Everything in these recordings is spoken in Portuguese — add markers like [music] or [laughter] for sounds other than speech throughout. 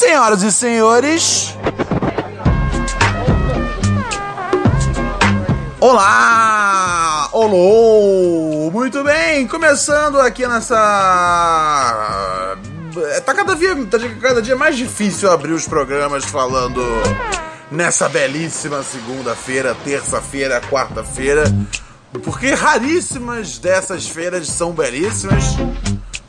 Senhoras e senhores. Olá! Olô! Muito bem, começando aqui nessa. Tá cada dia, tá cada dia mais difícil abrir os programas falando nessa belíssima segunda-feira, terça-feira, quarta-feira, porque raríssimas dessas feiras são belíssimas.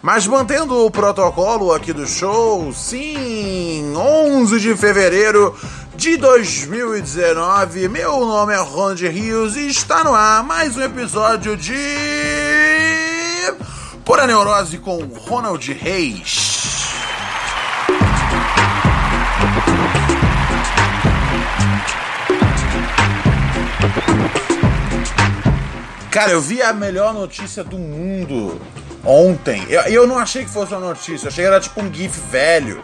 Mas mantendo o protocolo aqui do show, sim, 11 de fevereiro de 2019, meu nome é Ronald Rios e está no ar mais um episódio de. Pura Neurose com Ronald Reis. Cara, eu vi a melhor notícia do mundo ontem. Eu, eu não achei que fosse uma notícia, eu achei que era tipo um GIF velho.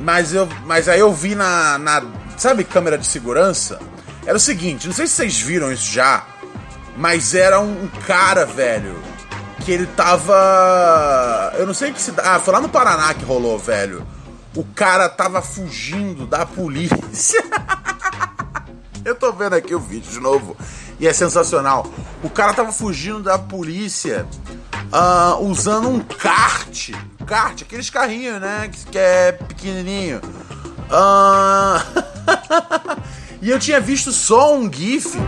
Mas, eu, mas aí eu vi na, na. Sabe, câmera de segurança? Era o seguinte, não sei se vocês viram isso já, mas era um, cara, velho, que ele tava. Eu não sei que se. Ah, foi lá no Paraná que rolou, velho. O cara tava fugindo da polícia. [laughs] eu tô vendo aqui o vídeo de novo. E é sensacional. O cara tava fugindo da polícia uh, usando um kart. Kart, aqueles carrinhos, né? Que, que é pequenininho. Uh... [laughs] e eu tinha visto só um GIF.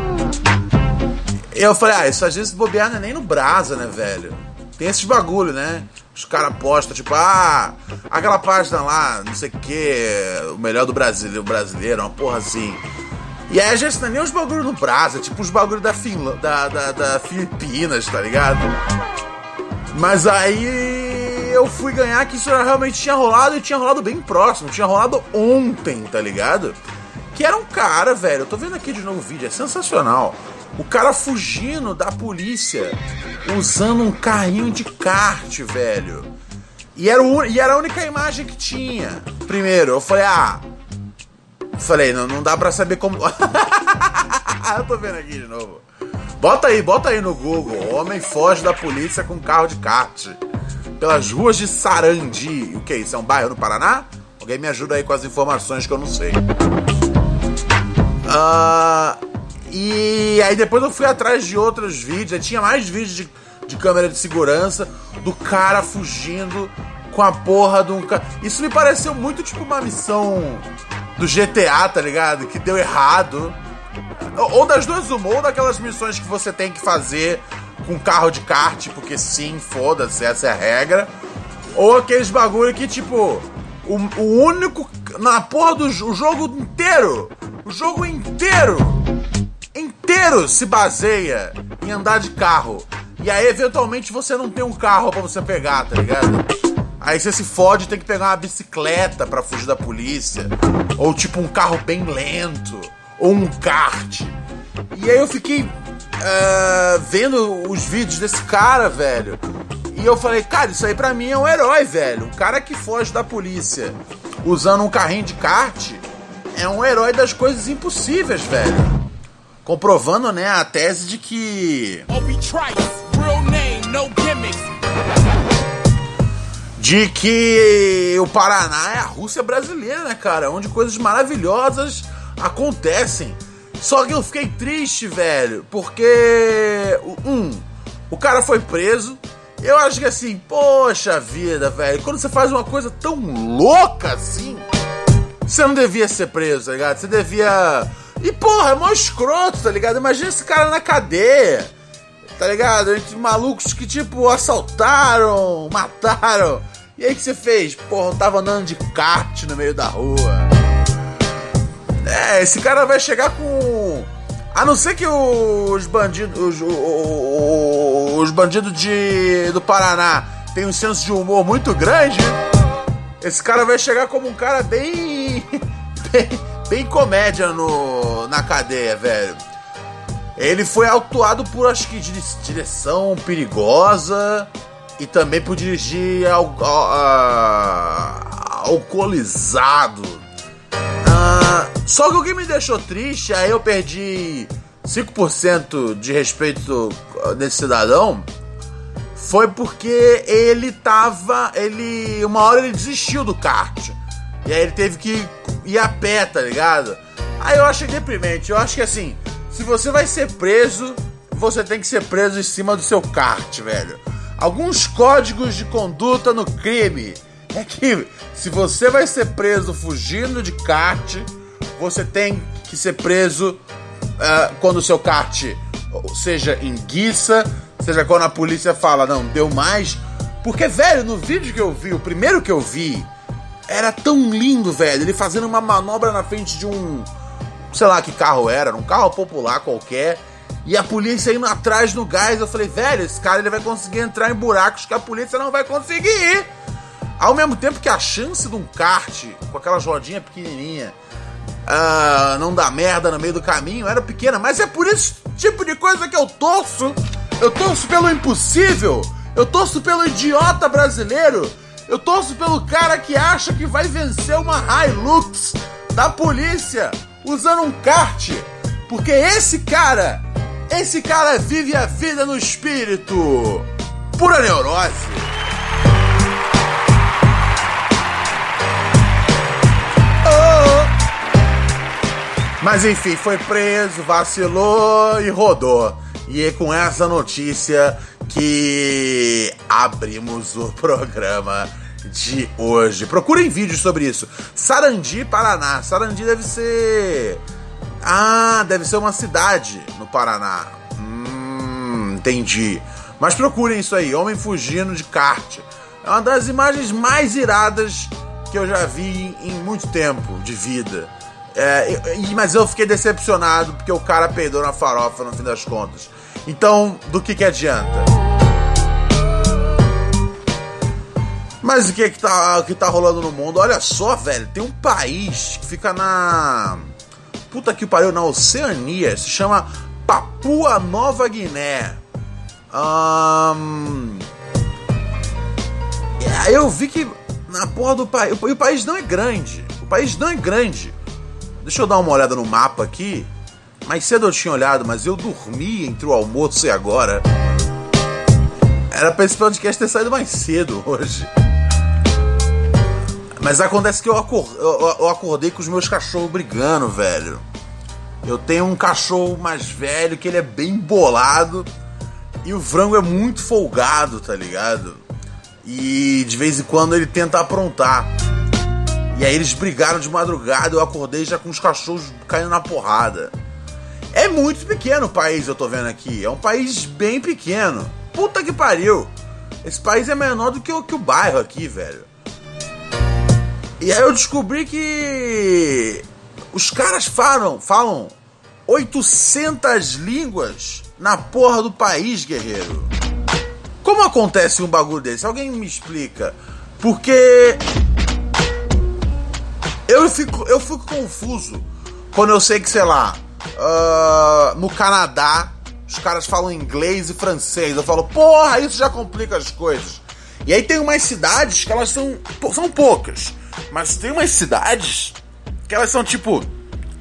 Eu falei, ah, isso às vezes bobear não é nem no Brasa, né, velho? Tem esses bagulho, né? Os caras postam, tipo, ah, aquela página lá, não sei o que, o melhor do brasileiro, brasileiro, uma porra assim. E aí, a gente não é nem os bagulho no Brasa, tipo os bagulho da, Finla, da, da, da Filipinas, tá ligado? Mas aí eu fui ganhar que isso realmente tinha rolado e tinha rolado bem próximo, tinha rolado ontem, tá ligado? Que era um cara, velho, eu tô vendo aqui de novo o vídeo, é sensacional. O cara fugindo da polícia usando um carrinho de kart, velho. E era, o, e era a única imagem que tinha. Primeiro, eu falei, ah. Falei, não, não dá pra saber como. [laughs] eu tô vendo aqui de novo. Bota aí, bota aí no Google. Homem foge da polícia com carro de kart. Pelas ruas de Sarandi. O que é isso? É um bairro no Paraná? Alguém me ajuda aí com as informações que eu não sei. Uh, e aí depois eu fui atrás de outros vídeos. Tinha mais vídeos de, de câmera de segurança do cara fugindo com a porra de um. Isso me pareceu muito tipo uma missão do GTA, tá ligado? Que deu errado. Ou das duas uma, ou daquelas missões que você tem que fazer com carro de kart, porque sim, foda-se, essa é a regra. Ou aqueles bagulho que, tipo, o, o único. Na porra do o jogo inteiro! O jogo inteiro! Inteiro se baseia em andar de carro. E aí, eventualmente, você não tem um carro para você pegar, tá ligado? Aí você se fode tem que pegar uma bicicleta para fugir da polícia. Ou tipo um carro bem lento ou um kart. E aí eu fiquei uh, vendo os vídeos desse cara, velho. E eu falei, cara, isso aí pra mim é um herói, velho. Um cara que foge da polícia usando um carrinho de kart é um herói das coisas impossíveis, velho. Comprovando, né, a tese de que. De que o Paraná é a Rússia brasileira, né, cara? Onde coisas maravilhosas acontecem. Só que eu fiquei triste, velho, porque. Um, o cara foi preso. Eu acho que assim, poxa vida, velho, quando você faz uma coisa tão louca assim, você não devia ser preso, tá ligado? Você devia. E porra, é mó escroto, tá ligado? Imagina esse cara na cadeia, tá ligado? Entre malucos que, tipo, assaltaram, mataram. E aí que você fez? Porra, eu tava andando de kart no meio da rua. É, esse cara vai chegar com. A não ser que os bandidos. Os, os bandidos de, do Paraná têm um senso de humor muito grande, esse cara vai chegar como um cara bem. [laughs] bem, bem comédia no, na cadeia, velho. Ele foi autuado por, acho que, direção perigosa e também por dirigir al, al, al, alcoolizado. Ah, só que o que me deixou triste, aí eu perdi 5% de respeito desse cidadão, foi porque ele tava. Ele. Uma hora ele desistiu do kart. E aí ele teve que ir a pé, tá ligado? Aí eu achei deprimente. Eu acho que assim, se você vai ser preso, você tem que ser preso em cima do seu kart, velho. Alguns códigos de conduta no crime é que se você vai ser preso fugindo de kart, você tem que ser preso uh, quando o seu kart seja em guiça, seja quando a polícia fala, não, deu mais. Porque, velho, no vídeo que eu vi, o primeiro que eu vi, era tão lindo, velho. Ele fazendo uma manobra na frente de um sei lá que carro era, um carro popular qualquer. E a polícia indo atrás no gás. Eu falei, velho, esse cara ele vai conseguir entrar em buracos que a polícia não vai conseguir ir. Ao mesmo tempo que a chance de um kart com aquela rodinha pequenininha uh, não dar merda no meio do caminho era pequena. Mas é por esse tipo de coisa que eu torço. Eu torço pelo impossível. Eu torço pelo idiota brasileiro. Eu torço pelo cara que acha que vai vencer uma Hilux da polícia usando um kart. Porque esse cara, esse cara vive a vida no espírito. Pura neurose. Oh. Mas enfim, foi preso, vacilou e rodou. E é com essa notícia que abrimos o programa de hoje. Procurem vídeos sobre isso. Sarandi, Paraná. Sarandi deve ser. Ah, deve ser uma cidade no Paraná. Hum, entendi. Mas procurem isso aí: Homem fugindo de kart. É uma das imagens mais iradas que eu já vi em muito tempo de vida. É, mas eu fiquei decepcionado porque o cara peidou na farofa no fim das contas. Então, do que, que adianta? Mas o que, que, tá, que tá rolando no mundo? Olha só, velho, tem um país que fica na. Puta que pariu, na Oceania, se chama Papua Nova Guiné. Um... Eu vi que na porra do país. O país não é grande. O país não é grande. Deixa eu dar uma olhada no mapa aqui. Mais cedo eu tinha olhado, mas eu dormi entre o almoço e agora. Era pra esse podcast ter saído mais cedo hoje. Mas acontece que eu, acordei, eu, acordei com os meus cachorros brigando, velho. Eu tenho um cachorro mais velho que ele é bem bolado e o frango é muito folgado, tá ligado? E de vez em quando ele tenta aprontar. E aí eles brigaram de madrugada, eu acordei já com os cachorros caindo na porrada. É muito pequeno o país, eu tô vendo aqui. É um país bem pequeno. Puta que pariu. Esse país é menor do que o, que o bairro aqui, velho. E aí eu descobri que os caras falam, falam 800 línguas na porra do país, guerreiro. Como acontece um bagulho desse? Alguém me explica. Porque eu fico, eu fico confuso quando eu sei que, sei lá, uh, no Canadá os caras falam inglês e francês. Eu falo, porra, isso já complica as coisas. E aí tem umas cidades que elas são, são poucas mas tem umas cidades que elas são, tipo,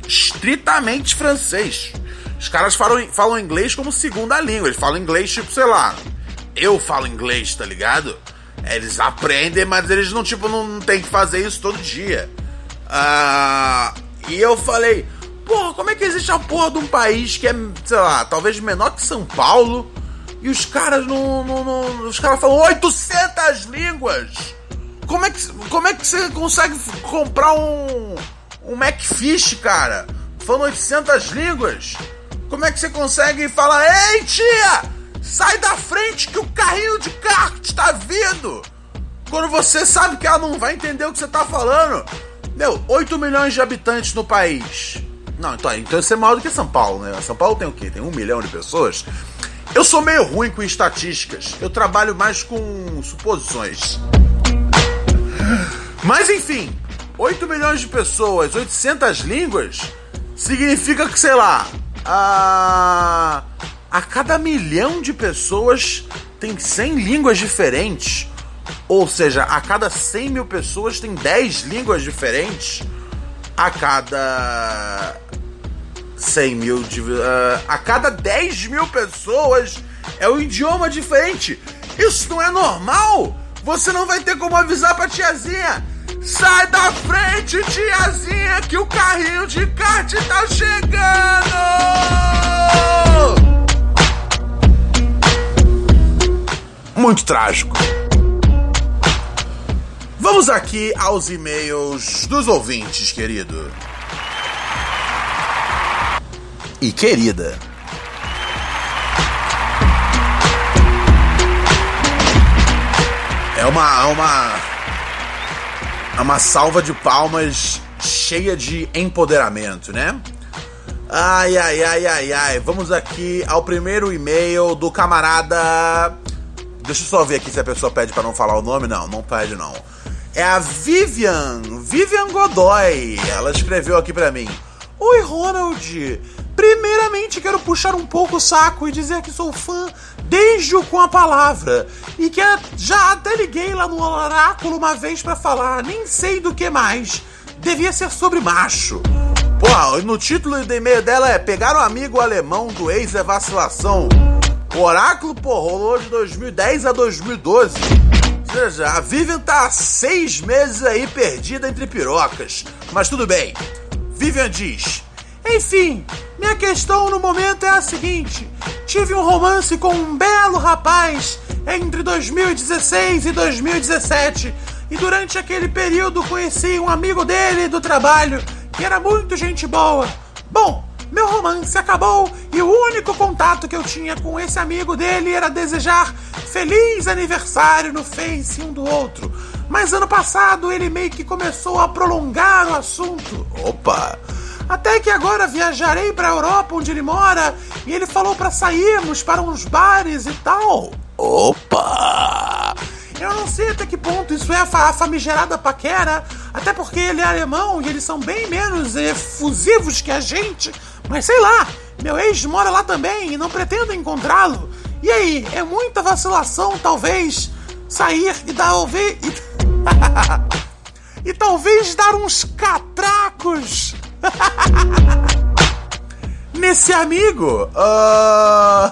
estritamente francês. Os caras falam, falam inglês como segunda língua. Eles falam inglês, tipo, sei lá. Eu falo inglês, tá ligado? Eles aprendem, mas eles não, tipo, não, não tem que fazer isso todo dia. Uh, e eu falei, porra, como é que existe a porra de um país que é, sei lá, talvez menor que São Paulo e os caras não. não, não os caras falam 800 línguas! Como é que, como é que você consegue comprar um, um Macfish, cara? Falando 800 línguas? Como é que você consegue falar, ei tia, sai da frente que o carrinho de kart está vindo? Quando você sabe que ela não vai entender o que você está falando. Meu, 8 milhões de habitantes no país. Não, então, então isso é maior do que São Paulo, né? São Paulo tem o quê? Tem um milhão de pessoas. Eu sou meio ruim com estatísticas. Eu trabalho mais com suposições. Mas enfim, 8 milhões de pessoas, 800 línguas, significa que, sei lá, a, a cada milhão de pessoas tem 100 línguas diferentes. Ou seja, a cada 100 mil pessoas tem 10 línguas diferentes. A cada 100 mil. Uh, a cada 10 mil pessoas é um idioma diferente. Isso não é normal! Você não vai ter como avisar pra tiazinha. Sai da frente, tiazinha, que o carrinho de kart tá chegando! Muito trágico. Vamos aqui aos e-mails dos ouvintes, querido. E querida. É uma, é uma. É uma salva de palmas cheia de empoderamento, né? Ai, ai, ai, ai, ai. Vamos aqui ao primeiro e-mail do camarada. Deixa eu só ver aqui se a pessoa pede para não falar o nome. Não, não pede não. É a Vivian, Vivian Godoy. Ela escreveu aqui para mim. Oi, Ronald. Primeiramente, quero puxar um pouco o saco e dizer que sou fã desde com a palavra e que já até liguei lá no oráculo uma vez para falar, nem sei do que mais. Devia ser sobre macho. Pô, no título do e-mail dela é Pegar o amigo alemão do ex é vacilação. O oráculo, pô, rolou de 2010 a 2012. Ou seja, a Vivian tá há seis meses aí perdida entre pirocas. Mas tudo bem. Vivian diz: enfim, minha questão no momento é a seguinte: tive um romance com um belo rapaz entre 2016 e 2017, e durante aquele período conheci um amigo dele do trabalho que era muito gente boa. Bom, meu romance acabou e o único contato que eu tinha com esse amigo dele era desejar feliz aniversário no Face um do outro. Mas ano passado ele meio que começou a prolongar o assunto. Opa! Até que agora viajarei para a Europa, onde ele mora, e ele falou para sairmos para uns bares e tal. Opa! Eu não sei até que ponto isso é a famigerada paquera, até porque ele é alemão e eles são bem menos efusivos que a gente. Mas sei lá, meu ex mora lá também e não pretendo encontrá-lo. E aí, é muita vacilação, talvez, sair e dar ouvir. E... [laughs] e talvez dar uns catracos [laughs] Nesse amigo. Uh...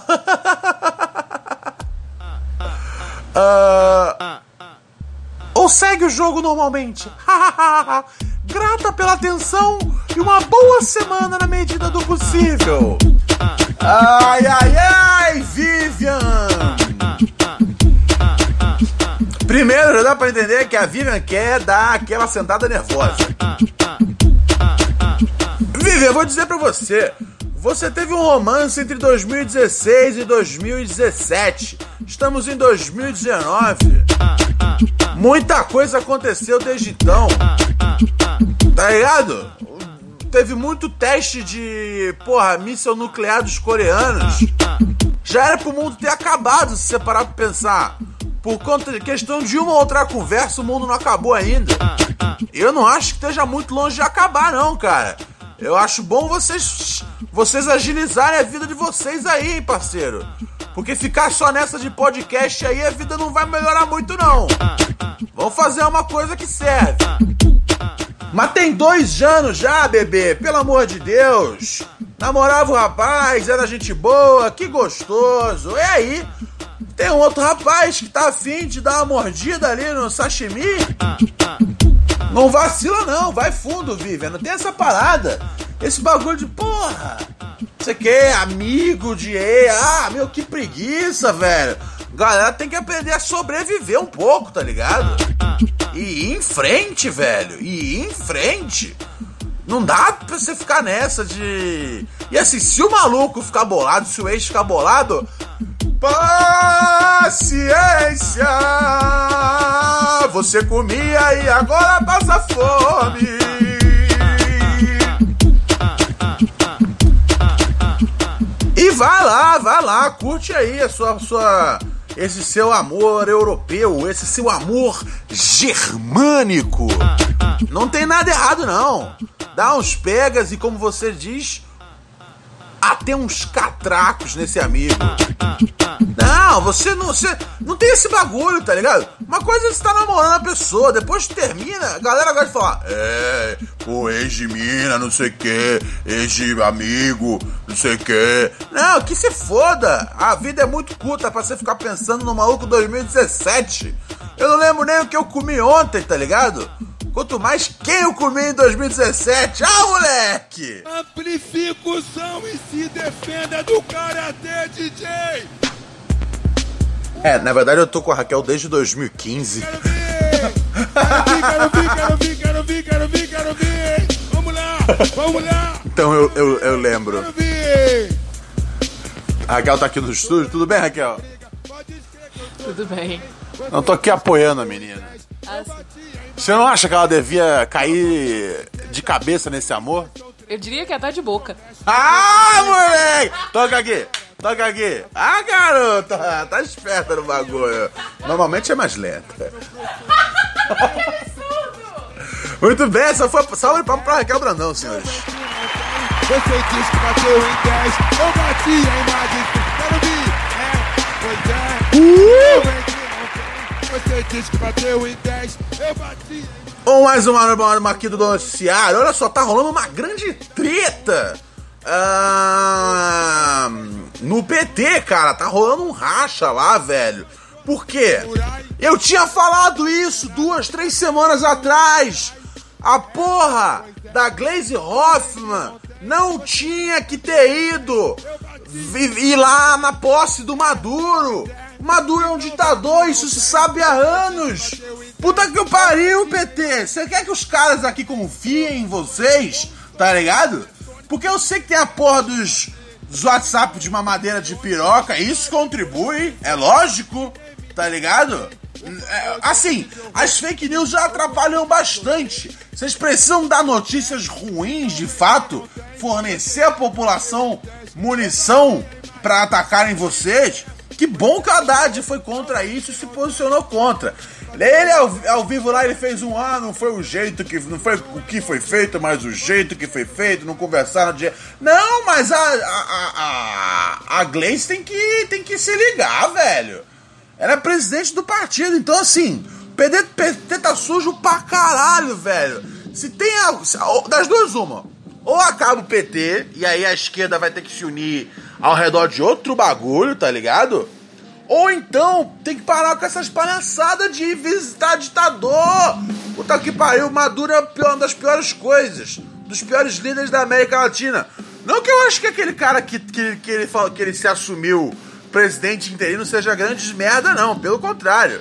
uh... [laughs] Ou segue o jogo normalmente. [laughs] Grata pela atenção e uma boa semana na medida do possível. Ai, ai, ai, Vivian! Primeiro, já dá pra entender que a Vivian quer dar aquela sentada nervosa. Eu vou dizer pra você. Você teve um romance entre 2016 e 2017. Estamos em 2019. Muita coisa aconteceu desde então. Tá ligado? Teve muito teste de, porra, míssel nuclear dos coreanos. Já era pro mundo ter acabado, se você parar pra pensar. Por conta de questão de uma ou outra conversa, o mundo não acabou ainda. Eu não acho que esteja muito longe de acabar, não, cara. Eu acho bom vocês vocês agilizarem a vida de vocês aí, hein, parceiro. Porque ficar só nessa de podcast aí, a vida não vai melhorar muito, não. Vamos fazer uma coisa que serve. Mas tem dois anos já, bebê, pelo amor de Deus. Namorava o rapaz, era gente boa, que gostoso. E aí, tem um outro rapaz que tá afim de dar uma mordida ali no sashimi. Não vacila não, vai fundo, Vivian. Não tem essa parada. Esse bagulho de porra. Você quer amigo de E? Ah, meu, que preguiça, velho. Galera tem que aprender a sobreviver um pouco, tá ligado? E ir em frente, velho. E ir em frente. Não dá pra você ficar nessa de. E assim, se o maluco ficar bolado, se o ex ficar bolado, Paciência! Você comia e agora passa fome. E vai lá, vai lá, curte aí a sua, sua esse seu amor europeu, esse seu amor germânico. Não tem nada errado, não. Dá uns pegas e, como você diz, até uns catracos nesse amigo. Não, você não, você não tem esse bagulho, tá ligado? Uma coisa é você tá namorando a pessoa, depois termina, a galera gosta de falar, é, pô, ex de mina, não sei o que, ex de amigo, não sei o que. Não, que se foda. A vida é muito curta pra você ficar pensando no maluco 2017. Eu não lembro nem o que eu comi ontem, tá ligado? Quanto mais quem eu comi em 2017. Ah, moleque! Amplifica o som e se defenda do Karate DJ! É, na verdade eu tô com a Raquel desde 2015. Quero ver! Quero ver, quero ver, quero ver, quero ver, quero ver! Vamos lá, vamos lá! Então eu, eu, eu lembro. Quero ver! A Raquel tá aqui no estúdio. Tudo bem, Raquel? Tudo bem. Não tô aqui apoiando a menina. Você não acha que ela devia cair de cabeça nesse amor? Eu diria que até de boca. Ah, moleque! Toca aqui, toca aqui. Ah, garota, tá esperta no bagulho. Normalmente é mais lenta. [laughs] Muito bem, essa foi a salva de palmas pra Raquel Brandão, senhores. Você diz que bateu em 10, eu bati em mais de Quero ver! É, pois é! Eu Você que bateu em 10, eu bati Ou mais uma uma aqui do noticiário. Olha só, tá rolando uma grande treta. ah, no PT, cara, tá rolando um racha lá, velho. Por quê? Eu tinha falado isso duas, três semanas atrás. A porra da Glaze Hoffman não tinha que ter ido ir lá na posse do Maduro. Maduro é um ditador, isso se sabe há anos. Puta que pariu, PT. Você quer que os caras aqui confiem em vocês? Tá ligado? Porque eu sei que tem a porra dos, WhatsApp de mamadeira de piroca, isso contribui, é lógico, tá ligado? É, assim, as fake news já atrapalham bastante. Vocês precisam dar notícias ruins de fato, fornecer à população munição pra atacarem vocês. Que bom que o Haddad foi contra isso e se posicionou contra. Ele ao, ao vivo lá ele fez um ah, não foi o jeito que não foi o que foi feito, mas o jeito que foi feito, não conversaram de Não, mas a a, a, a, Gleice tem que tem que se ligar, velho. Ela é presidente do partido, então assim, PT, PT tá sujo pra caralho, velho. Se tem a, se- ou- das duas uma, ou acaba o PT e aí a esquerda vai ter que se unir ao redor de outro bagulho, tá ligado? Ou então tem que parar com essas palhaçadas de visitar ditador. Puta que pariu, Maduro é uma das piores coisas. Dos piores líderes da América Latina. Não que eu acho que aquele cara que, que, que, ele, que ele se assumiu presidente interino seja grandes merda, não. Pelo contrário.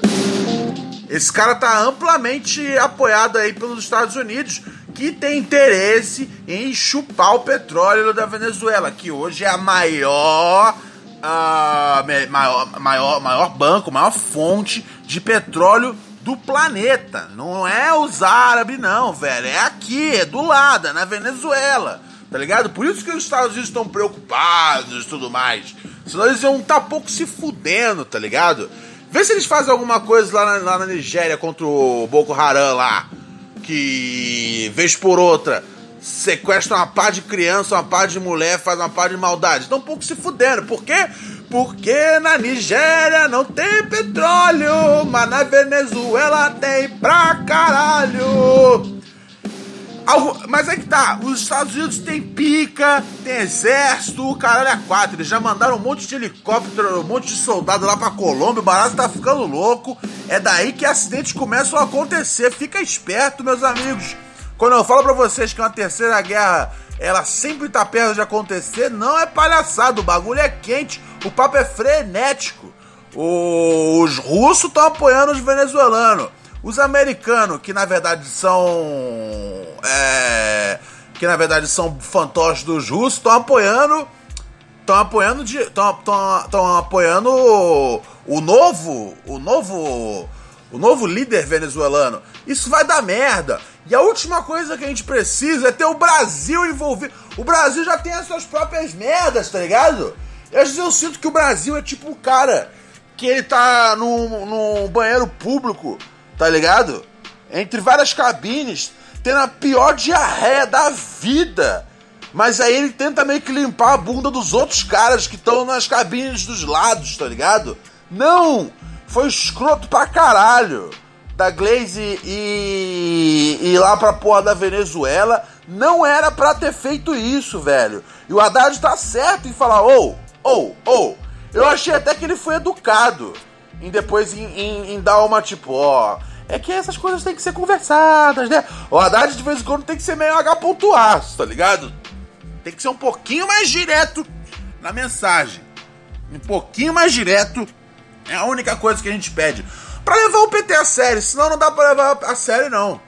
Esse cara tá amplamente apoiado aí pelos Estados Unidos, que tem interesse em chupar o petróleo da Venezuela, que hoje é a maior, me- maior, maior, maior banco, maior fonte de petróleo do planeta. Não é os árabes, não, velho. É aqui, é do lado, é na Venezuela. Tá ligado? Por isso que os Estados Unidos estão preocupados e tudo mais. Senão eles iam tá pouco se fudendo, tá ligado? Vê se eles fazem alguma coisa lá na, lá na Nigéria contra o Boko Haram lá. Que, vez por outra, sequestra uma par de criança, uma par de mulher, faz uma par de maldade. Estão um pouco se fudendo. Por quê? Porque na Nigéria não tem petróleo, mas na Venezuela tem pra caralho. Algo- mas é que tá, os Estados Unidos tem pica, tem exército, o caralho é quatro. Eles já mandaram um monte de helicóptero, um monte de soldado lá pra Colômbia, o barato tá ficando louco. É daí que acidentes começam a acontecer. Fica esperto, meus amigos. Quando eu falo pra vocês que uma terceira guerra, ela sempre tá perto de acontecer, não é palhaçada, o bagulho é quente, o papo é frenético. Os russos estão apoiando os venezuelanos. Os americanos, que na verdade são. é, que na verdade são fantoches dos russos, estão apoiando. Estão apoiando. Estão apoiando o, o novo. O novo. O novo líder venezuelano. Isso vai dar merda. E a última coisa que a gente precisa é ter o Brasil envolvido. O Brasil já tem as suas próprias merdas, tá ligado? Às vezes eu sinto que o Brasil é tipo o cara que ele tá num, num banheiro público, tá ligado? Entre várias cabines, tendo a pior diarreia da vida. Mas aí ele tenta meio que limpar a bunda dos outros caras que estão nas cabines dos lados, tá ligado? Não! Foi escroto pra caralho. Da Glaze e, e lá pra porra da Venezuela. Não era pra ter feito isso, velho. E o Haddad tá certo em falar, ou, ou, ou. Eu achei até que ele foi educado em depois em, em, em dar uma tipo, ó. É que essas coisas têm que ser conversadas, né? O Haddad de vez em quando tem que ser meio H.A, tá ligado? Tem que ser um pouquinho mais direto na mensagem. Um pouquinho mais direto é a única coisa que a gente pede. Pra levar o PT a sério, senão não dá pra levar a sério, não.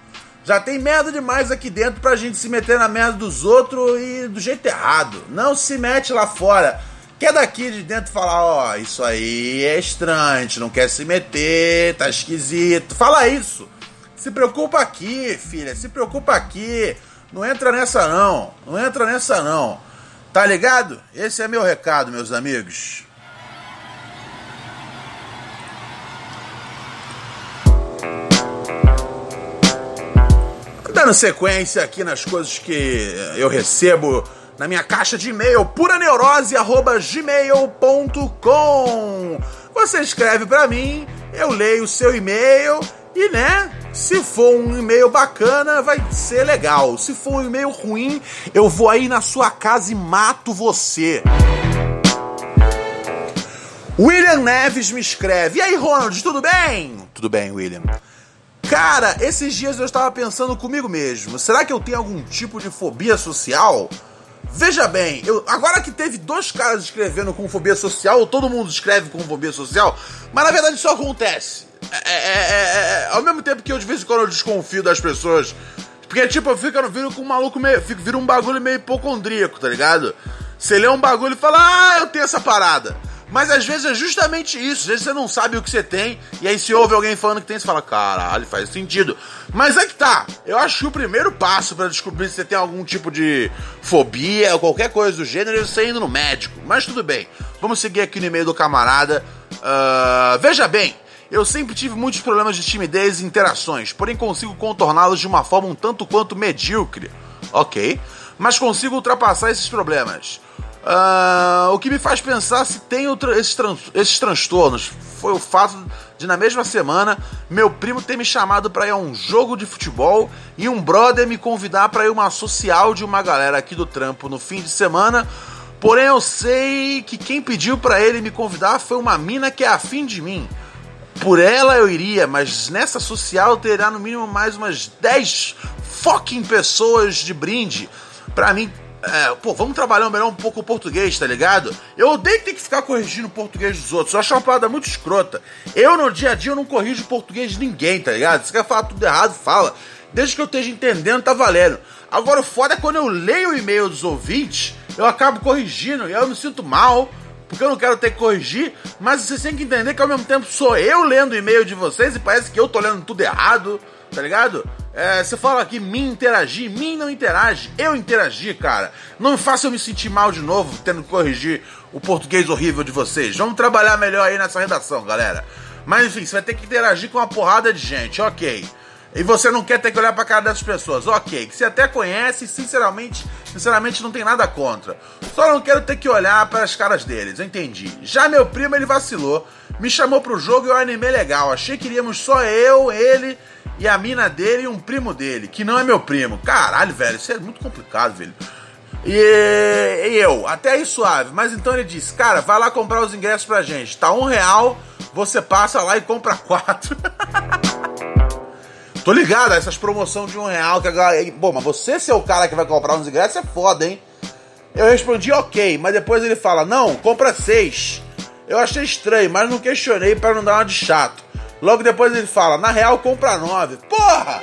Já tem merda demais aqui dentro pra gente se meter na merda dos outros e do jeito errado. Não se mete lá fora. Quer daqui de dentro falar, ó, isso aí é estranho, não quer se meter, tá esquisito. Fala isso. Se preocupa aqui, filha, se preocupa aqui. Não entra nessa não, não entra nessa não. Tá ligado? Esse é meu recado, meus amigos. Dando sequência aqui nas coisas que eu recebo na minha caixa de e-mail, puraneurose.gmail.com. Você escreve para mim, eu leio o seu e-mail e, né, se for um e-mail bacana, vai ser legal. Se for um e-mail ruim, eu vou aí na sua casa e mato você. William Neves me escreve: E aí, Ronald, tudo bem? Tudo bem, William. Cara, esses dias eu estava pensando comigo mesmo: será que eu tenho algum tipo de fobia social? Veja bem, eu, agora que teve dois caras escrevendo com fobia social, todo mundo escreve com fobia social, mas na verdade isso acontece. É, é, é, ao mesmo tempo que eu de vez em quando eu desconfio das pessoas. Porque, tipo, eu fico viro com um maluco meio. Fico, vira um bagulho meio hipocondríaco, tá ligado? Você lê um bagulho e fala, ah, eu tenho essa parada. Mas às vezes é justamente isso. Às vezes você não sabe o que você tem, e aí se ouve alguém falando que tem, você fala, caralho, faz sentido. Mas é que tá. Eu acho que o primeiro passo para descobrir se você tem algum tipo de fobia ou qualquer coisa do gênero é você indo no médico. Mas tudo bem. Vamos seguir aqui no e-mail do camarada. Uh, veja bem. Eu sempre tive muitos problemas de timidez e interações, porém consigo contorná-los de uma forma um tanto quanto medíocre. Ok, mas consigo ultrapassar esses problemas. Uh, o que me faz pensar se tem esses, tran esses transtornos foi o fato de, na mesma semana, meu primo ter me chamado para ir a um jogo de futebol e um brother me convidar para ir uma social de uma galera aqui do trampo no fim de semana. Porém, eu sei que quem pediu para ele me convidar foi uma mina que é afim de mim. Por ela eu iria, mas nessa social terá no mínimo mais umas 10 fucking pessoas de brinde. Pra mim, é, pô, vamos trabalhar melhor um pouco o português, tá ligado? Eu odeio ter que ficar corrigindo o português dos outros. Eu acho uma parada muito escrota. Eu, no dia a dia, eu não corrijo o português de ninguém, tá ligado? Se quer falar tudo errado, fala. Desde que eu esteja entendendo, tá valendo. Agora, o foda é quando eu leio o e-mail dos ouvintes, eu acabo corrigindo e eu me sinto mal, porque eu não quero ter que corrigir, mas vocês têm que entender que ao mesmo tempo sou eu lendo o e-mail de vocês e parece que eu tô lendo tudo errado, tá ligado? É, você fala aqui, mim interagir, mim não interage, eu interagir, cara. Não faça eu me sentir mal de novo, tendo que corrigir o português horrível de vocês. Vamos trabalhar melhor aí nessa redação, galera. Mas enfim, você vai ter que interagir com uma porrada de gente, ok. E você não quer ter que olhar pra cara dessas pessoas, ok. Que você até conhece, sinceramente, sinceramente não tem nada contra. Só não quero ter que olhar para as caras deles, eu entendi. Já meu primo, ele vacilou, me chamou pro jogo e eu animei legal. Achei que iríamos só eu, ele e a mina dele e um primo dele, que não é meu primo. Caralho, velho, isso é muito complicado, velho. E, e, eu, até aí suave. Mas então ele disse, cara, vai lá comprar os ingressos pra gente. Tá um real, você passa lá e compra quatro. [laughs] Tô ligado, essas promoções de um real que a galera. Bom, mas você ser o cara que vai comprar uns ingressos é foda, hein? Eu respondi ok, mas depois ele fala: não, compra seis. Eu achei estranho, mas não questionei para não dar uma de chato. Logo depois ele fala: na real, compra nove. Porra!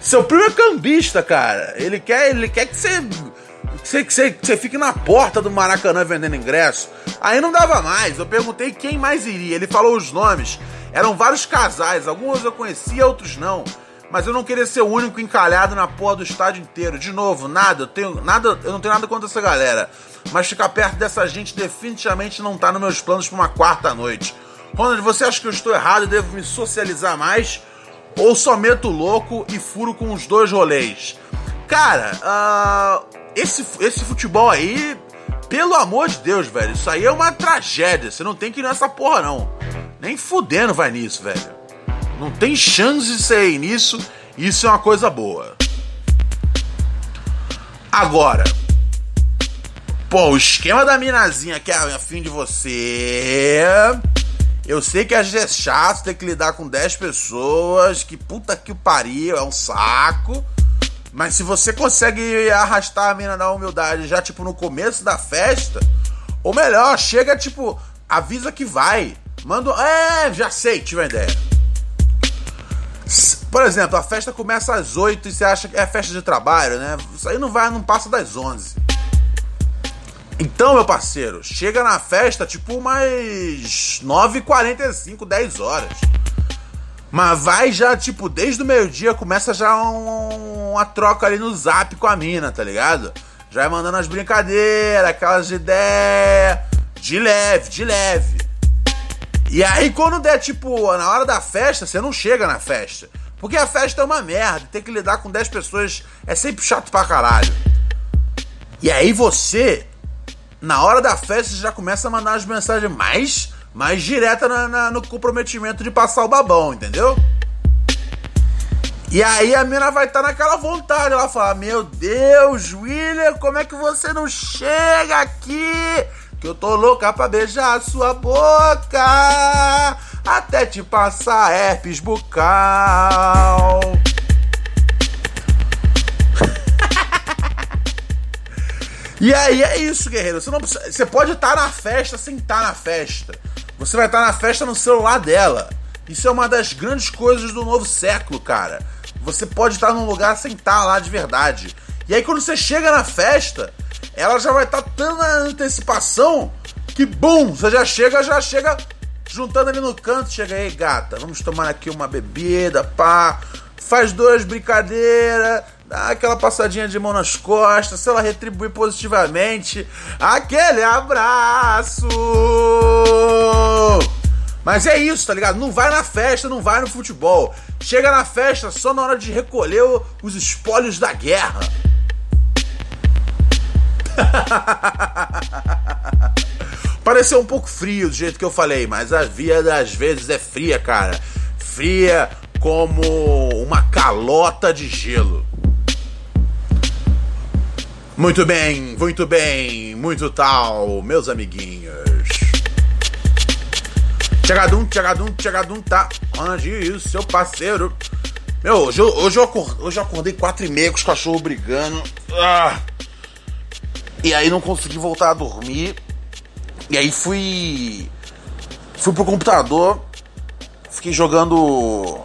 Seu primo é cambista, cara. Ele quer, ele quer que você, você, você, você fique na porta do Maracanã vendendo ingresso. Aí não dava mais. Eu perguntei quem mais iria. Ele falou os nomes. Eram vários casais. Alguns eu conhecia, outros não. Mas eu não queria ser o único encalhado na porra do estádio inteiro. De novo, nada. Eu tenho nada. Eu não tenho nada contra essa galera. Mas ficar perto dessa gente definitivamente não tá nos meus planos para uma quarta noite. Ronald, você acha que eu estou errado e devo me socializar mais? Ou só meto louco e furo com os dois rolês? Cara, uh, esse, esse futebol aí, pelo amor de Deus, velho, isso aí é uma tragédia. Você não tem que ir nessa porra, não. Nem fudendo vai nisso, velho. Não tem chance de ir nisso. Isso é uma coisa boa. Agora, pô, o esquema da minazinha que é afim de você. Eu sei que às vezes é chato ter que lidar com 10 pessoas, que puta que pariu, é um saco. Mas se você consegue arrastar a mina da humildade já, tipo, no começo da festa, ou melhor, chega, tipo, avisa que vai. Manda. É, já sei, tive uma ideia. Por exemplo, a festa começa às 8 e você acha que é festa de trabalho, né? Isso aí não vai, não passa das 11. Então, meu parceiro, chega na festa tipo umas 9h45, 10 horas. Mas vai já, tipo, desde o meio-dia começa já um, uma troca ali no zap com a mina, tá ligado? Já vai mandando as brincadeiras, aquelas ideias. De leve, de leve. E aí, quando der, tipo, na hora da festa, você não chega na festa. Porque a festa é uma merda. Ter que lidar com 10 pessoas é sempre chato pra caralho. E aí você na hora da festa já começa a mandar as mensagens mais, mais diretas na, na, no comprometimento de passar o babão, entendeu? E aí a mina vai estar tá naquela vontade, ela fala: Meu Deus, William, como é que você não chega aqui? Que eu tô louca pra beijar a sua boca até te passar herpes bucal. E aí é isso, guerreiro. Você, não precisa, você pode estar na festa sem estar na festa. Você vai estar na festa no celular dela. Isso é uma das grandes coisas do novo século, cara. Você pode estar num lugar sem estar lá de verdade. E aí quando você chega na festa, ela já vai estar tão na antecipação que, bum, você já chega, já chega juntando ali no canto. Chega aí, gata, vamos tomar aqui uma bebida, pá. Faz duas brincadeiras dá aquela passadinha de mão nas costas, se ela retribuir positivamente, aquele abraço. Mas é isso, tá ligado? Não vai na festa, não vai no futebol. Chega na festa só na hora de recolher os espólios da guerra. [laughs] Pareceu um pouco frio do jeito que eu falei, mas a vida às vezes é fria, cara. Fria como uma calota de gelo. Muito bem, muito bem, muito tal, meus amiguinhos. Tchagadum, tchagadum, tchagadum, tá. Ronaldinho, seu parceiro. Meu, hoje, hoje, eu, acordei, hoje eu acordei quatro e meia com os cachorros brigando. Ah. E aí não consegui voltar a dormir. E aí fui. Fui pro computador. Fiquei jogando.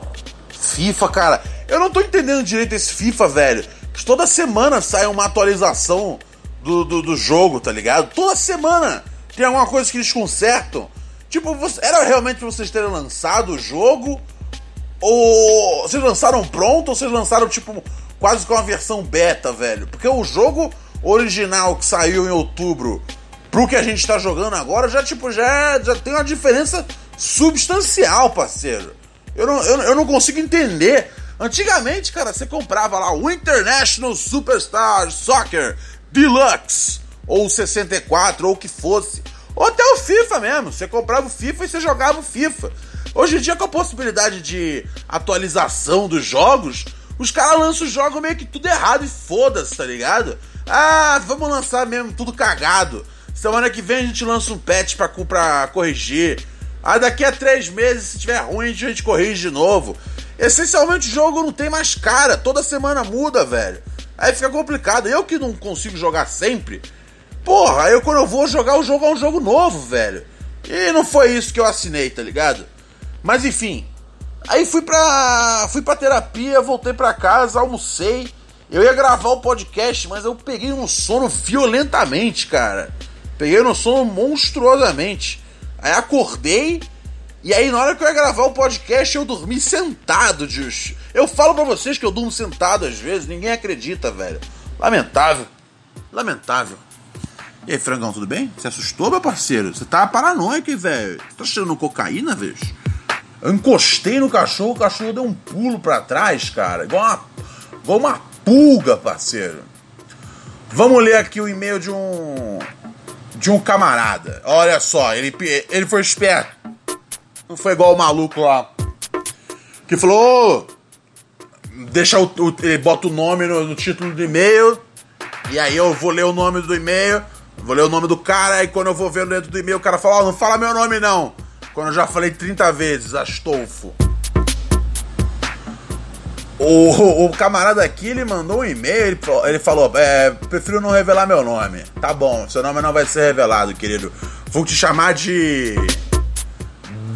FIFA, cara. Eu não tô entendendo direito esse FIFA, velho. Toda semana sai uma atualização do, do, do, jogo, tá ligado? Toda semana tem alguma coisa que eles consertam. Tipo, era realmente vocês terem lançado o jogo? Ou vocês lançaram pronto ou vocês lançaram tipo quase com uma versão beta, velho? Porque o jogo original que saiu em outubro pro que a gente tá jogando agora já tipo já, já tem uma diferença substancial, parceiro. Eu não, eu, eu não consigo entender. Antigamente, cara, você comprava lá o International Superstar Soccer Deluxe ou 64 ou o que fosse. Ou até o FIFA mesmo. Você comprava o FIFA e você jogava o FIFA. Hoje em dia, com a possibilidade de atualização dos jogos, os caras lançam o jogo meio que tudo errado e foda-se, tá ligado? Ah, vamos lançar mesmo tudo cagado. Semana que vem a gente lança um patch pra, pra corrigir. Ah, daqui a três meses, se tiver ruim, a gente corrige de novo. Essencialmente o jogo não tem mais cara, toda semana muda, velho. Aí fica complicado. Eu que não consigo jogar sempre, porra, aí eu quando eu vou jogar o jogo é um jogo novo, velho. E não foi isso que eu assinei, tá ligado? Mas enfim. Aí fui pra. fui pra terapia, voltei pra casa, almocei. Eu ia gravar o podcast, mas eu peguei no sono violentamente, cara. Peguei no sono monstruosamente. Aí acordei e aí, na hora que eu ia gravar o podcast, eu dormi sentado, Jus. Eu falo pra vocês que eu durmo sentado às vezes, ninguém acredita, velho. Lamentável. Lamentável. E aí, frangão, tudo bem? Você assustou, meu parceiro? Você tá paranoico, velho? Você tá cheirando cocaína, velho? Eu encostei no cachorro, o cachorro deu um pulo para trás, cara. Igual uma, igual uma pulga, parceiro. Vamos ler aqui o e-mail de um. De um camarada. Olha só, ele, ele foi esperto. Não foi igual o maluco lá. Que falou. deixa o, o, ele bota o nome no, no título do e-mail. E aí eu vou ler o nome do e-mail. Vou ler o nome do cara. E quando eu vou ver dentro do e-mail, o cara fala: oh, não fala meu nome não. Quando eu já falei 30 vezes, Astolfo. O, o, camarada aqui, ele mandou um e-mail, ele, ele falou, é, prefiro não revelar meu nome. Tá bom, seu nome não vai ser revelado, querido. Vou te chamar de...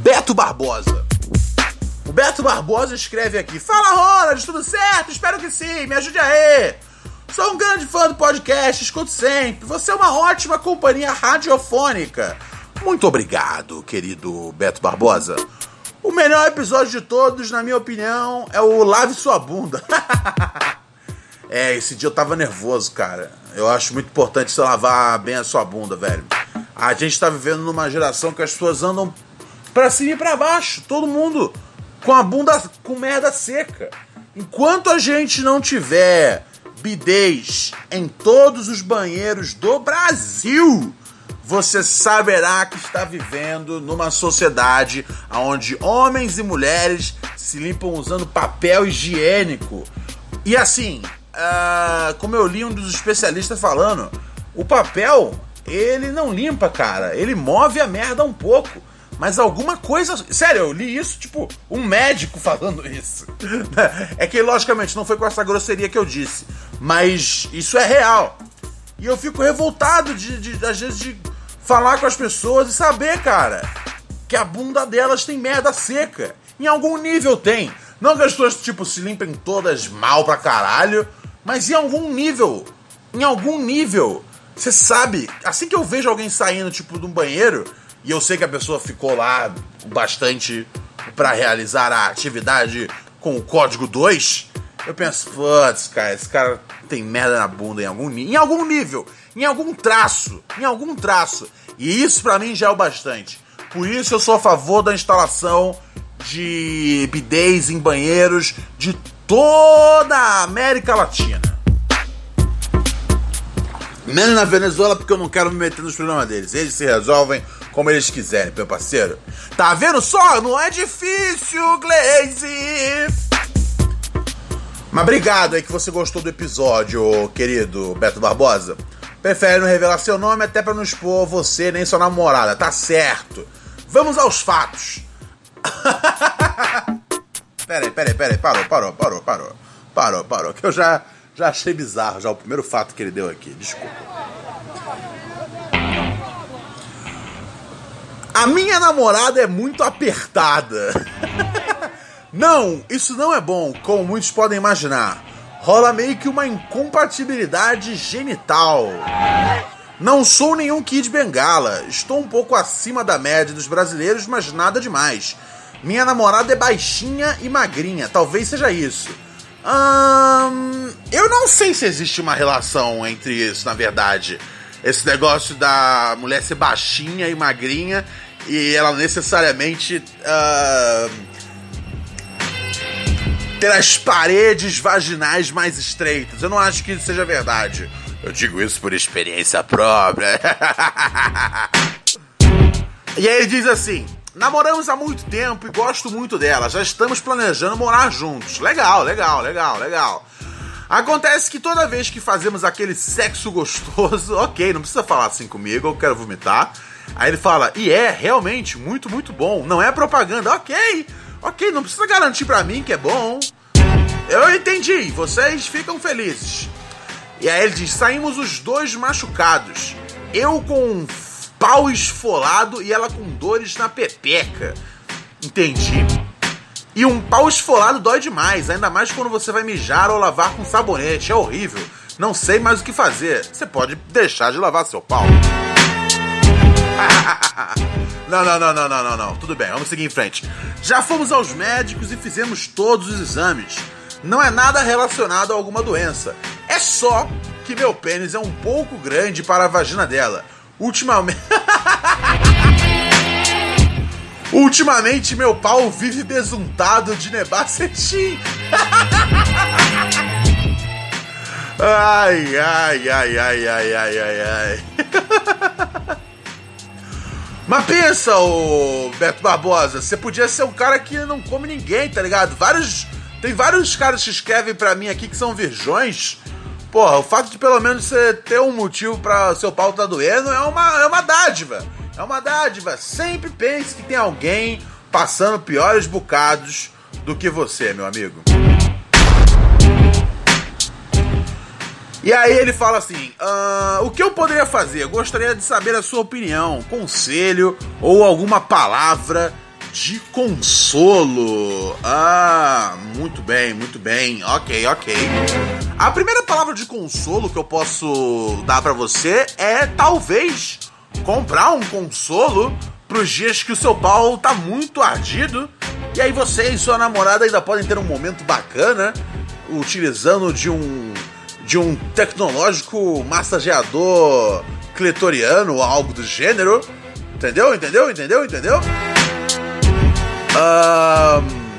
Beto Barbosa. O Beto Barbosa escreve aqui, Fala Ronald, tudo certo? Espero que sim, me ajude aí. Sou um grande fã do podcast, escuto sempre. Você é uma ótima companhia radiofônica. Muito obrigado, querido Beto Barbosa. O melhor episódio de todos, na minha opinião, é o Lave Sua Bunda. [laughs] é, esse dia eu tava nervoso, cara. Eu acho muito importante você lavar bem a sua bunda, velho. A gente tá vivendo numa geração que as pessoas andam pra cima e pra baixo. Todo mundo com a bunda com merda seca. Enquanto a gente não tiver bidês em todos os banheiros do Brasil, você saberá que está vivendo numa sociedade onde homens e mulheres se limpam usando papel higiênico. E assim, uh, como eu li um dos especialistas falando, o papel ele não limpa, cara. Ele move a merda um pouco. Mas alguma coisa. Sério, eu li isso, tipo, um médico [laughs] falando isso. É que, logicamente, não foi com essa grosseria que eu disse. Mas isso é real. E eu fico revoltado de, de às vezes, de falar com as pessoas e saber, cara, que a bunda delas tem merda seca. Em algum nível tem. Não que as pessoas, tipo, se limpem todas mal pra caralho, mas em algum nível, em algum nível, você sabe, assim que eu vejo alguém saindo, tipo, de um banheiro, e eu sei que a pessoa ficou lá bastante para realizar a atividade com o código 2, eu penso, putz, cara, esse cara tem merda na bunda em algum, em algum nível em algum traço, em algum traço. E isso para mim já é o bastante. Por isso eu sou a favor da instalação de bidês em banheiros de toda a América Latina. Menos na Venezuela, porque eu não quero me meter nos problemas deles. Eles se resolvem como eles quiserem, meu parceiro. Tá vendo só? Não é difícil, Glaze! Mas obrigado aí que você gostou do episódio, querido Beto Barbosa. Prefere não revelar seu nome até para não expor você nem sua namorada, tá certo. Vamos aos fatos. [laughs] peraí, peraí, peraí, parou, parou, parou, parou. Parou, parou, que eu já, já achei bizarro já o primeiro fato que ele deu aqui, desculpa. A minha namorada é muito apertada. [laughs] não, isso não é bom, como muitos podem imaginar rola meio que uma incompatibilidade genital. Não sou nenhum Kid Bengala, estou um pouco acima da média dos brasileiros, mas nada demais. Minha namorada é baixinha e magrinha, talvez seja isso. Hum, eu não sei se existe uma relação entre isso, na verdade. Esse negócio da mulher ser baixinha e magrinha e ela necessariamente uh, ter as paredes vaginais mais estreitas. Eu não acho que isso seja verdade. Eu digo isso por experiência própria. [laughs] e aí ele diz assim: Namoramos há muito tempo e gosto muito dela. Já estamos planejando morar juntos. Legal, legal, legal, legal. Acontece que toda vez que fazemos aquele sexo gostoso, [laughs] ok, não precisa falar assim comigo, eu quero vomitar. Aí ele fala, e é realmente muito, muito bom. Não é propaganda, ok, ok, não precisa garantir para mim que é bom. Eu entendi, vocês ficam felizes. E aí ele diz: saímos os dois machucados. Eu com um pau esfolado e ela com dores na pepeca. Entendi. E um pau esfolado dói demais, ainda mais quando você vai mijar ou lavar com sabonete. É horrível. Não sei mais o que fazer. Você pode deixar de lavar seu pau. [laughs] não, não, não, não, não, não, não. Tudo bem, vamos seguir em frente. Já fomos aos médicos e fizemos todos os exames. Não é nada relacionado a alguma doença. É só que meu pênis é um pouco grande para a vagina dela. Ultimamente. [laughs] Ultimamente meu pau vive besuntado de nebacetim. [laughs] ai, ai, ai, ai, ai, ai, ai, ai. [laughs] Mas pensa, ô Beto Barbosa, você podia ser um cara que não come ninguém, tá ligado? Vários. Tem vários caras que escrevem para mim aqui que são virgões. Porra, o fato de pelo menos você ter um motivo para seu pau tá doendo é uma, é uma dádiva. É uma dádiva. Sempre pense que tem alguém passando piores bocados do que você, meu amigo. E aí ele fala assim: ah, o que eu poderia fazer? Gostaria de saber a sua opinião, conselho ou alguma palavra de consolo. Ah, muito bem, muito bem. Ok, ok. A primeira palavra de consolo que eu posso dar para você é talvez comprar um consolo pros dias que o seu pau tá muito ardido. E aí você e sua namorada ainda podem ter um momento bacana utilizando de um de um tecnológico massageador clitoriano ou algo do gênero. Entendeu? Entendeu? Entendeu? Entendeu? Um,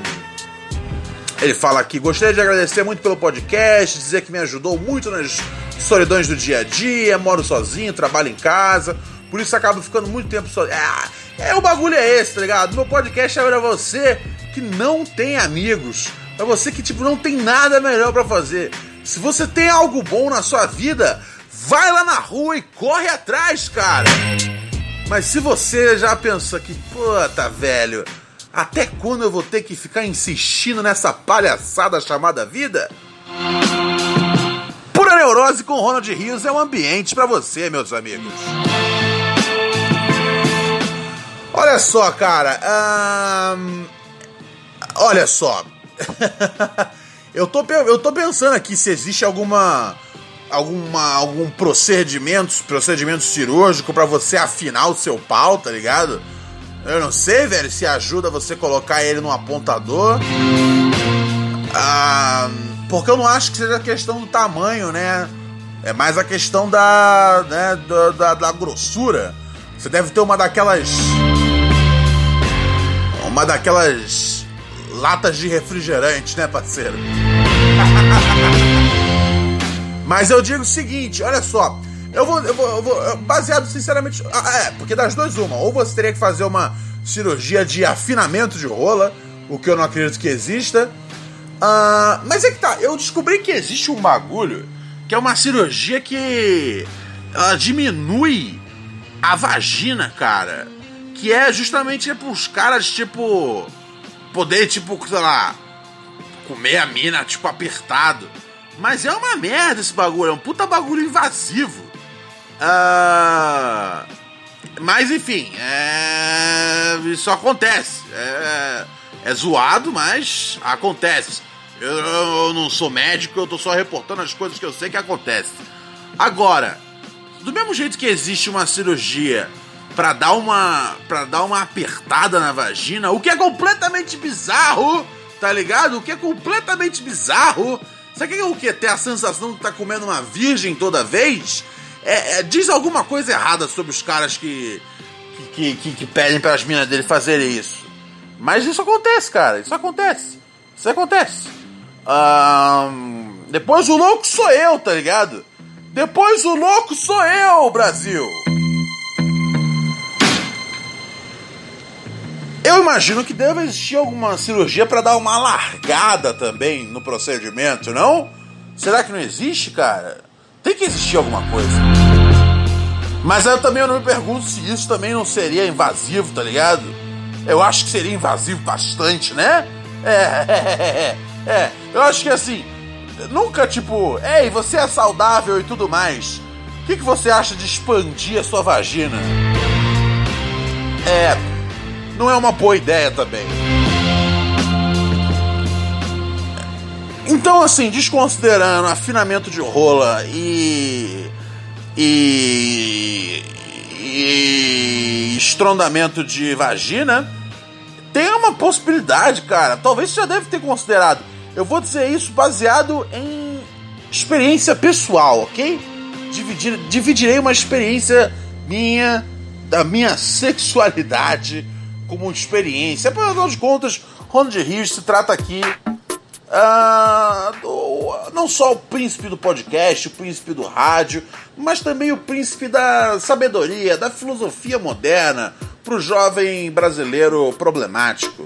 ele fala aqui: gostaria de agradecer muito pelo podcast, dizer que me ajudou muito nas solidões do dia a dia, moro sozinho, trabalho em casa, por isso acabo ficando muito tempo sozinho. É, é, o bagulho é esse, tá ligado? Meu podcast é pra você que não tem amigos, pra você que, tipo, não tem nada melhor para fazer. Se você tem algo bom na sua vida, vai lá na rua e corre atrás, cara. Mas se você já pensou que, puta, velho, até quando eu vou ter que ficar insistindo nessa palhaçada chamada vida? Pura Neurose com Ronald Rios é um ambiente para você, meus amigos. Olha só, cara. Olha só. [laughs] eu, tô, eu tô pensando aqui se existe alguma. Alguma, algum procedimento, procedimento cirúrgico para você afinar o seu pau, tá ligado? Eu não sei, velho, se ajuda você colocar ele num apontador. Ah, porque eu não acho que seja questão do tamanho, né? É mais a questão da, né, da, da, da grossura. Você deve ter uma daquelas. Uma daquelas latas de refrigerante, né, parceiro? [laughs] Mas eu digo o seguinte, olha só. Eu vou, eu vou, eu vou baseado sinceramente. Ah, é, porque das duas, uma. Ou você teria que fazer uma cirurgia de afinamento de rola, o que eu não acredito que exista. Uh, mas é que tá, eu descobri que existe um bagulho que é uma cirurgia que ela diminui a vagina, cara. Que é justamente para os caras, tipo, poder, tipo, sei lá, comer a mina, tipo, apertado. Mas é uma merda esse bagulho, é um puta bagulho invasivo. Uh, mas enfim, é, isso acontece. É, é zoado, mas acontece. Eu, eu, não sou médico, eu tô só reportando as coisas que eu sei que acontecem. Agora, do mesmo jeito que existe uma cirurgia pra dar uma para dar uma apertada na vagina, o que é completamente bizarro, tá ligado? O que é completamente bizarro. Sabe o que é o que? Ter a sensação de tá comendo uma virgem toda vez? É, é, diz alguma coisa errada sobre os caras que que, que, que pedem para as minas dele fazerem isso. Mas isso acontece, cara. Isso acontece. Isso acontece. Um, depois o louco sou eu, tá ligado? Depois o louco sou eu, Brasil. Eu imagino que deve existir alguma cirurgia para dar uma largada também no procedimento, não? Será que não existe, cara? Tem que existir alguma coisa. Mas eu também não me pergunto se isso também não seria invasivo, tá ligado? Eu acho que seria invasivo bastante, né? É, [laughs] é, é, é. Eu acho que assim, nunca tipo, ei, você é saudável e tudo mais. O que, que você acha de expandir a sua vagina? É, não é uma boa ideia também. Então, assim, desconsiderando afinamento de rola e. e. e estrondamento de vagina, tem uma possibilidade, cara. Talvez você já deve ter considerado. Eu vou dizer isso baseado em experiência pessoal, ok? Dividir, dividirei uma experiência minha, da minha sexualidade, como experiência. Afinal de contas, Ronald Rios se trata aqui uh, do, não só o príncipe do podcast, o príncipe do rádio, mas também o príncipe da sabedoria, da filosofia moderna para o jovem brasileiro problemático.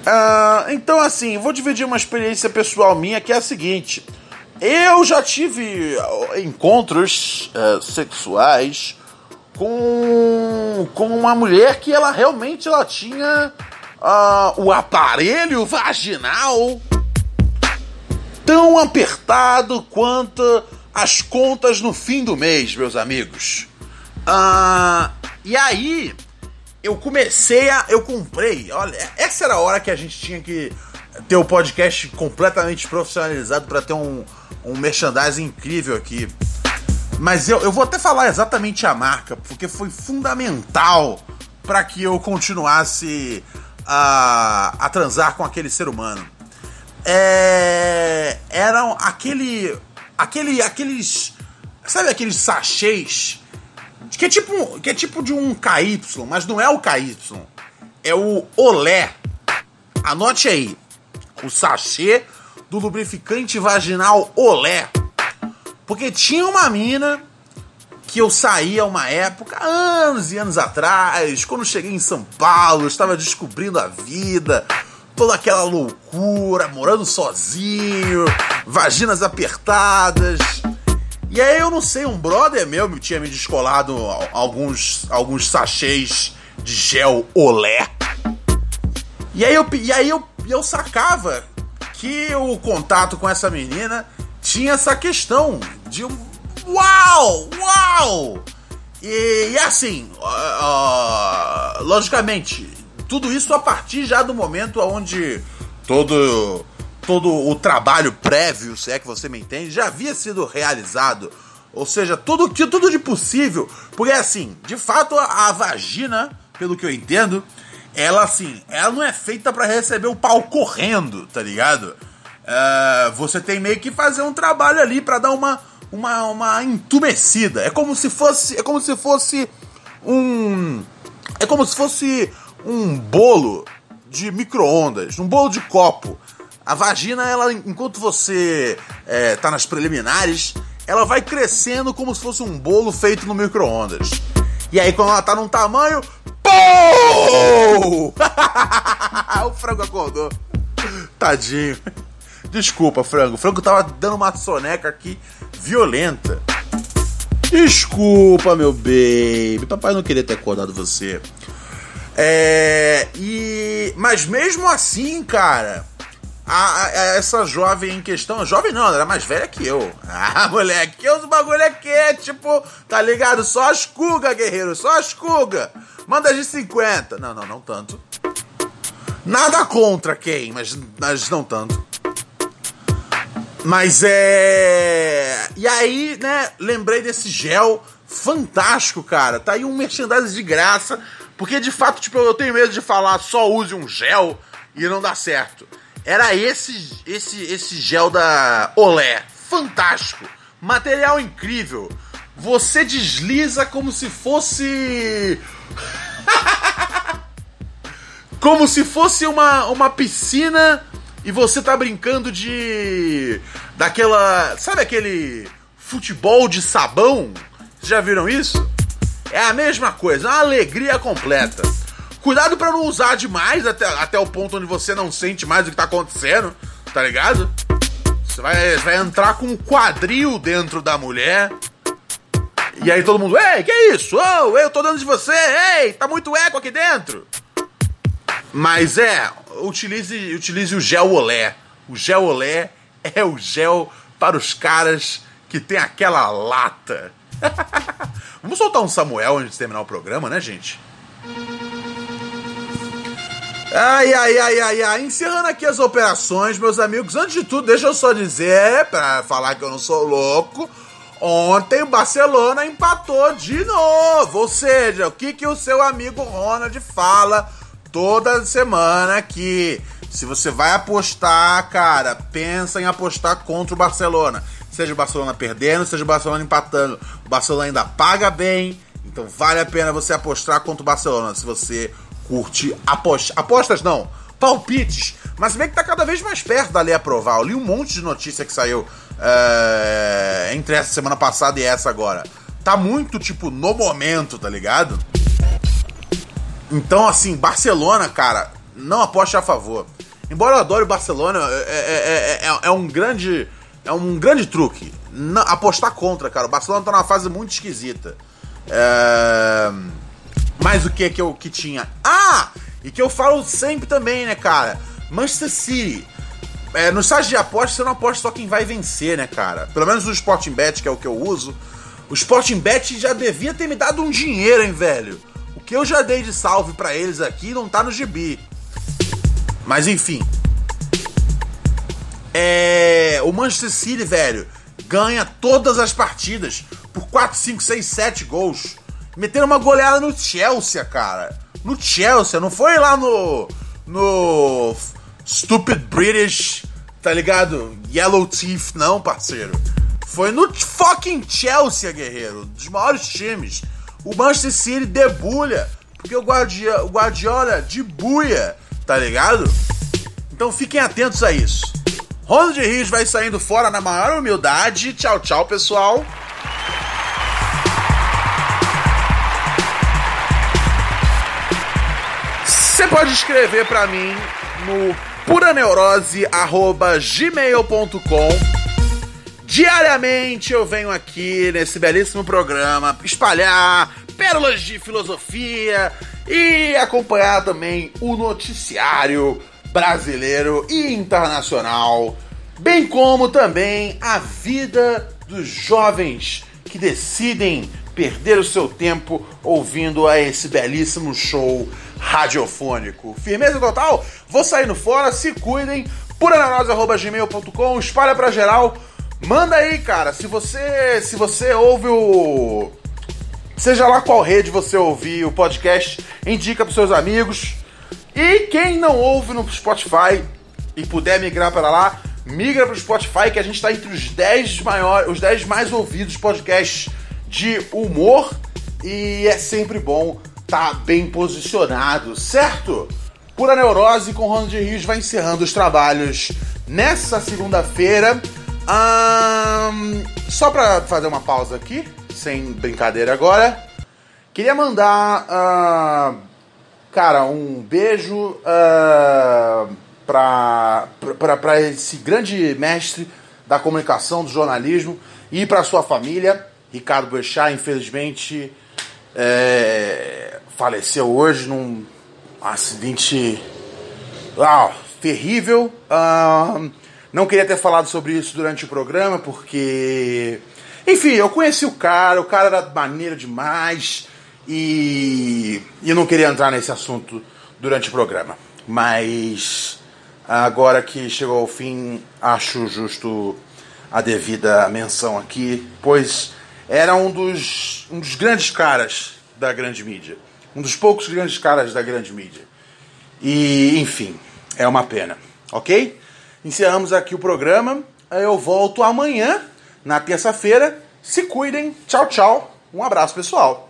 Uh, então, assim, vou dividir uma experiência pessoal minha que é a seguinte. Eu já tive encontros uh, sexuais com, com uma mulher que ela realmente ela tinha uh, o aparelho vaginal tão apertado quanto as contas no fim do mês, meus amigos. Uh, e aí, eu comecei a. Eu comprei. Olha, essa era a hora que a gente tinha que ter o podcast completamente profissionalizado para ter um, um merchandising incrível aqui. Mas eu, eu vou até falar exatamente a marca, porque foi fundamental para que eu continuasse a, a transar com aquele ser humano. É, eram aquele. aquele aqueles. Sabe aqueles sachês que é tipo, que é tipo de um KY, mas não é o KY. É o Olé. Anote aí. O sachê do lubrificante vaginal Olé. Porque tinha uma mina que eu saía uma época, anos e anos atrás, quando cheguei em São Paulo, estava descobrindo a vida, toda aquela loucura, morando sozinho, vaginas apertadas. E aí eu não sei, um brother meu tinha me descolado alguns, alguns sachês de gel olé. E aí eu, e aí eu, eu sacava que o contato com essa menina tinha essa questão de um. Uau! Uau! E, e assim, uh, uh, logicamente, tudo isso a partir já do momento onde todo todo o trabalho prévio, se é que você me entende, já havia sido realizado. Ou seja, tudo, tudo de possível. Porque assim, de fato, a, a vagina, pelo que eu entendo, ela assim, ela não é feita para receber o pau correndo, tá ligado? Uh, você tem meio que fazer um trabalho ali para dar uma, uma, uma entumecida. É como se fosse. É como se fosse um. É como se fosse um bolo de micro-ondas, um bolo de copo. A vagina, ela, enquanto você é, tá nas preliminares, ela vai crescendo como se fosse um bolo feito no micro-ondas. E aí, quando ela tá num tamanho. Pô! [laughs] o frango acordou. Tadinho. Desculpa, frango. O frango tava dando uma soneca aqui violenta. Desculpa, meu baby. Papai não queria ter acordado você. É. E. Mas mesmo assim, cara a, a, essa jovem em questão, jovem não, ela era mais velha que eu. [laughs] Ah, moleque, os bagulho aqui é tipo, tá ligado? Só as cuga, guerreiro, só as cuga. Manda de 50. Não, não, não tanto. Nada contra quem, mas, mas não tanto. Mas é. E aí, né, lembrei desse gel fantástico, cara. Tá aí um merchandising de graça, porque de fato, tipo, eu tenho medo de falar só use um gel e não dá certo. Era esse esse esse gel da Olé, fantástico. Material incrível. Você desliza como se fosse [laughs] como se fosse uma, uma piscina e você tá brincando de. daquela. Sabe aquele futebol de sabão? Vocês já viram isso? É a mesma coisa, uma alegria completa. Cuidado para não usar demais até, até o ponto onde você não sente mais o que tá acontecendo, tá ligado? Você vai, vai entrar com um quadril dentro da mulher. E aí todo mundo, ei, que isso? Oh, eu tô dando de você, ei, tá muito eco aqui dentro. Mas é, utilize, utilize o gel olé. O gel olé é o gel para os caras que tem aquela lata. [laughs] Vamos soltar um Samuel antes de terminar o programa, né, gente? Ai, ai, ai, ai, ai. Encerrando aqui as operações, meus amigos. Antes de tudo, deixa eu só dizer, para falar que eu não sou louco. Ontem o Barcelona empatou de novo. Ou seja, o que, que o seu amigo Ronald fala toda semana aqui. Se você vai apostar, cara, pensa em apostar contra o Barcelona. Seja o Barcelona perdendo, seja o Barcelona empatando. O Barcelona ainda paga bem, então vale a pena você apostar contra o Barcelona. Se você curte apost... apostas, não, palpites. Mas vê que tá cada vez mais perto da lei aprovar. Eu li um monte de notícia que saiu é... entre essa semana passada e essa agora. Tá muito, tipo, no momento, tá ligado? Então, assim, Barcelona, cara, não aposte a favor. Embora eu adore o Barcelona, é, é, é, é um grande. É um grande truque. Não, apostar contra, cara. O Barcelona tá numa fase muito esquisita. É... Mas o que que eu que tinha? Ah! E que eu falo sempre também, né, cara? Manchester City. É, no site de aposta, você não aposta só quem vai vencer, né, cara? Pelo menos no Sporting Bet, que é o que eu uso. O Sporting Bet já devia ter me dado um dinheiro, hein, velho? Que eu já dei de salve para eles aqui não tá no gibi. Mas enfim. É, o Manchester City, velho, ganha todas as partidas por 4, 5, 6, 7 gols. Meteram uma goleada no Chelsea, cara. No Chelsea, não foi lá no. No. Stupid British, tá ligado? Yellow Teeth, não, parceiro. Foi no fucking Chelsea, guerreiro. Dos maiores times. O Manchester City debulha, porque o Guardiola, o Guardiola debuia, tá ligado? Então fiquem atentos a isso. Ronald Rios vai saindo fora na maior humildade. Tchau, tchau, pessoal. Você pode escrever para mim no puraneurose@gmail.com Diariamente eu venho aqui nesse belíssimo programa espalhar pérolas de filosofia e acompanhar também o noticiário brasileiro e internacional, bem como também a vida dos jovens que decidem perder o seu tempo ouvindo a esse belíssimo show radiofônico. Firmeza total? Vou saindo fora, se cuidem. puranarose.gmail.com, espalha pra geral Manda aí, cara. Se você, se você ouve o seja lá qual rede você ouvir o podcast, indica para seus amigos. E quem não ouve no Spotify e puder migrar para lá, migra para o Spotify que a gente está entre os 10 maiores, os 10 mais ouvidos podcasts de humor e é sempre bom estar tá bem posicionado, certo? Pura Neurose com Ronald Rios vai encerrando os trabalhos nessa segunda-feira. Um, só pra fazer uma pausa aqui, sem brincadeira agora, queria mandar, uh, cara, um beijo uh, pra, pra, pra esse grande mestre da comunicação, do jornalismo e para sua família, Ricardo Boechat, infelizmente é, faleceu hoje num acidente uau, terrível. Não queria ter falado sobre isso durante o programa, porque. Enfim, eu conheci o cara, o cara era maneiro demais e, e não queria entrar nesse assunto durante o programa. Mas agora que chegou ao fim, acho justo a devida menção aqui, pois era um dos, um dos grandes caras da grande mídia. Um dos poucos grandes caras da grande mídia. E, enfim, é uma pena. Ok? Encerramos aqui o programa. Eu volto amanhã, na terça-feira. Se cuidem. Tchau, tchau. Um abraço, pessoal.